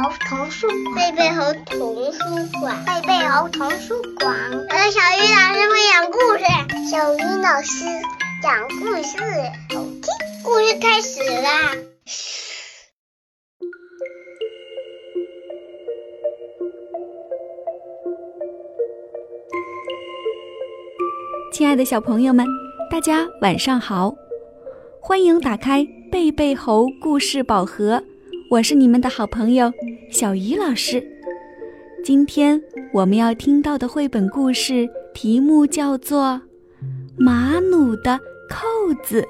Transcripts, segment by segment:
猴童书馆，贝贝猴童书馆，贝贝猴童书馆。我的小鱼老师会讲故事，小鱼老师讲故事，好听。故事开始啦！亲爱的小朋友们，大家晚上好，欢迎打开贝贝猴故事宝盒。我是你们的好朋友小鱼老师。今天我们要听到的绘本故事题目叫做《马努的扣子》。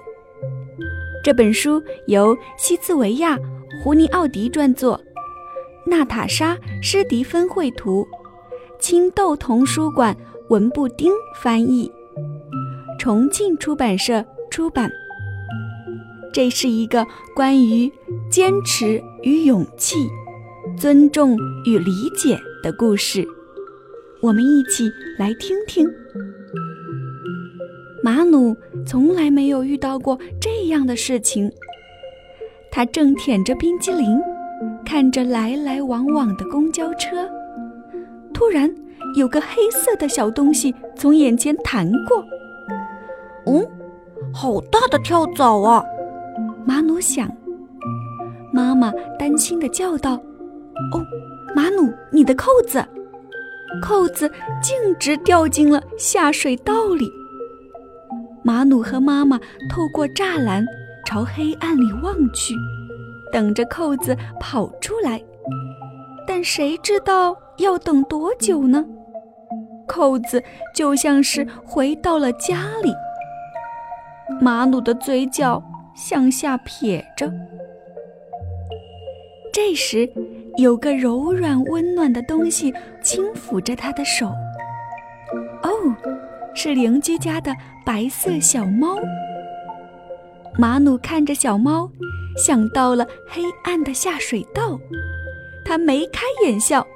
这本书由西茨维亚·胡尼奥迪撰作，娜塔莎·施迪芬绘图，青豆童书馆文布丁翻译，重庆出版社出版。这是一个关于坚持与勇气、尊重与理解的故事，我们一起来听听。马努从来没有遇到过这样的事情。他正舔着冰激凌，看着来来往往的公交车，突然有个黑色的小东西从眼前弹过。嗯，好大的跳蚤啊！马努想，妈妈担心地叫道：“哦，马努，你的扣子！”扣子径直掉进了下水道里。马努和妈妈透过栅栏朝黑暗里望去，等着扣子跑出来。但谁知道要等多久呢？扣子就像是回到了家里。马努的嘴角。向下撇着。这时，有个柔软温暖的东西轻抚着他的手。哦，是邻居家的白色小猫。马努看着小猫，想到了黑暗的下水道，他眉开眼笑：“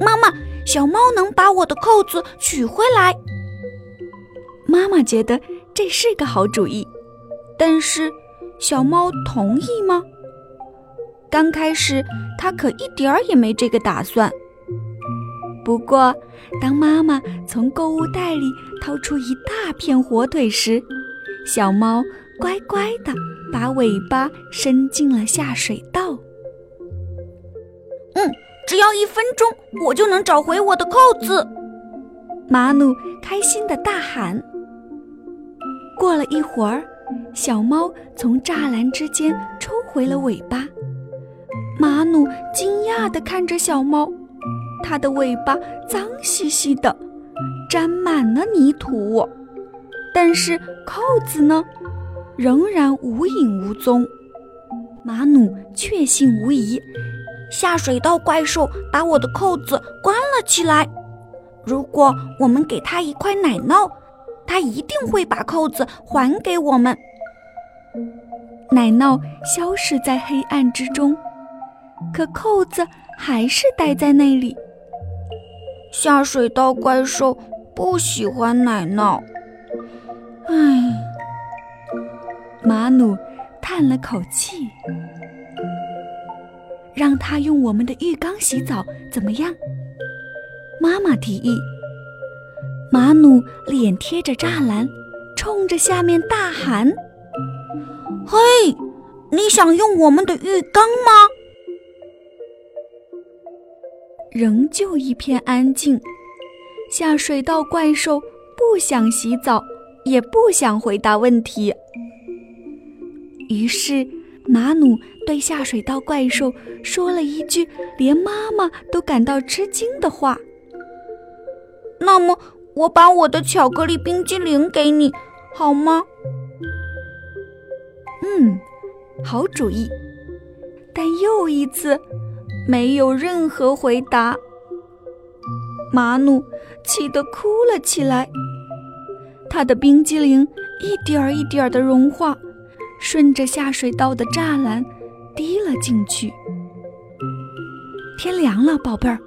妈妈，小猫能把我的扣子取回来。”妈妈觉得这是个好主意，但是。小猫同意吗？刚开始，它可一点儿也没这个打算。不过，当妈妈从购物袋里掏出一大片火腿时，小猫乖乖地把尾巴伸进了下水道。嗯，只要一分钟，我就能找回我的扣子！马努开心地大喊。过了一会儿。小猫从栅栏之间抽回了尾巴，马努惊讶地看着小猫，它的尾巴脏兮兮的，沾满了泥土，但是扣子呢，仍然无影无踪。马努确信无疑，下水道怪兽把我的扣子关了起来。如果我们给他一块奶酪。他一定会把扣子还给我们。奶酪消失在黑暗之中，可扣子还是待在那里。下水道怪兽不喜欢奶酪。唉，马努叹了口气。让他用我们的浴缸洗澡怎么样？妈妈提议。马努脸贴着栅栏，冲着下面大喊：“嘿，你想用我们的浴缸吗？”仍旧一片安静。下水道怪兽不想洗澡，也不想回答问题。于是，马努对下水道怪兽说了一句连妈妈都感到吃惊的话：“那么。”我把我的巧克力冰激凌给你，好吗？嗯，好主意。但又一次，没有任何回答。马努气得哭了起来。他的冰激凌一点儿一点儿的融化，顺着下水道的栅栏滴了进去。天凉了，宝贝儿，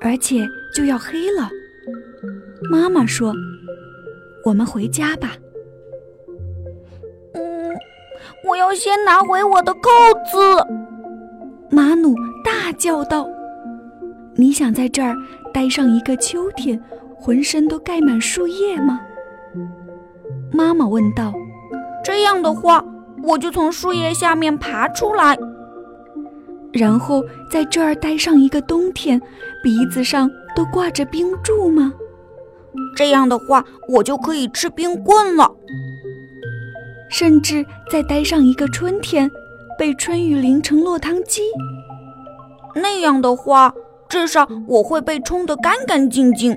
而且就要黑了。妈妈说：“我们回家吧。”嗯，我要先拿回我的扣子。马努大叫道：“你想在这儿待上一个秋天，浑身都盖满树叶吗？”妈妈问道：“这样的话，我就从树叶下面爬出来，然后在这儿待上一个冬天，鼻子上都挂着冰柱吗？”这样的话，我就可以吃冰棍了。甚至再待上一个春天，被春雨淋成落汤鸡。那样的话，至少我会被冲得干干净净。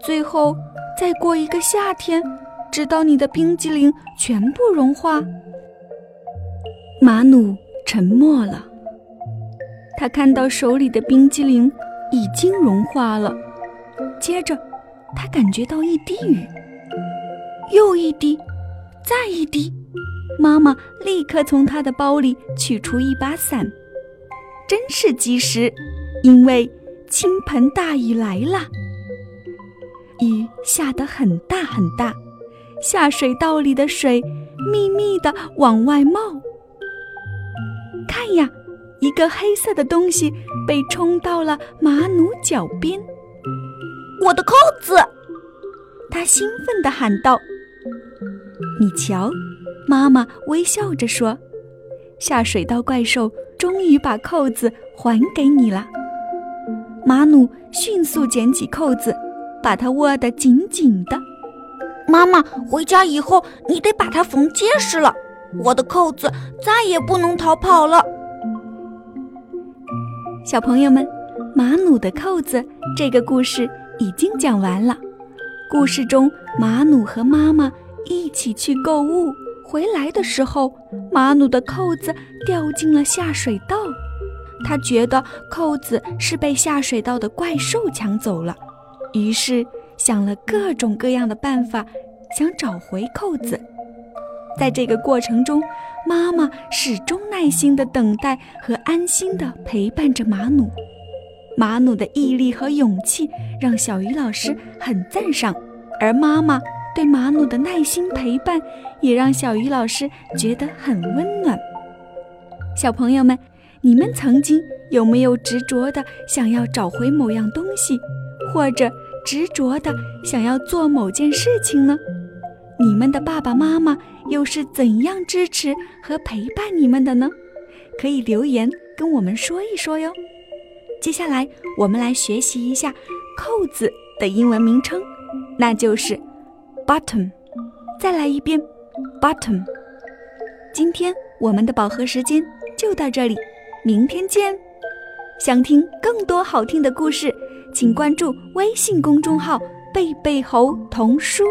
最后再过一个夏天，直到你的冰激凌全部融化。马努沉默了，他看到手里的冰激凌已经融化了。接着，他感觉到一滴雨，又一滴，再一滴。妈妈立刻从他的包里取出一把伞，真是及时，因为倾盆大雨来了。雨下得很大很大，下水道里的水密密的往外冒。看呀，一个黑色的东西被冲到了马努脚边。我的扣子！他兴奋地喊道：“你瞧！”妈妈微笑着说：“下水道怪兽终于把扣子还给你了。”马努迅速捡起扣子，把它握得紧紧的。妈妈，回家以后你得把它缝结实了，我的扣子再也不能逃跑了。小朋友们，马努的扣子这个故事。已经讲完了。故事中，马努和妈妈一起去购物，回来的时候，马努的扣子掉进了下水道。他觉得扣子是被下水道的怪兽抢走了，于是想了各种各样的办法，想找回扣子。在这个过程中，妈妈始终耐心地等待和安心地陪伴着马努。马努的毅力和勇气让小鱼老师很赞赏，而妈妈对马努的耐心陪伴也让小鱼老师觉得很温暖。小朋友们，你们曾经有没有执着的想要找回某样东西，或者执着的想要做某件事情呢？你们的爸爸妈妈又是怎样支持和陪伴你们的呢？可以留言跟我们说一说哟。接下来，我们来学习一下扣子的英文名称，那就是 button。再来一遍，button。今天我们的饱和时间就到这里，明天见。想听更多好听的故事，请关注微信公众号“贝贝猴童书”。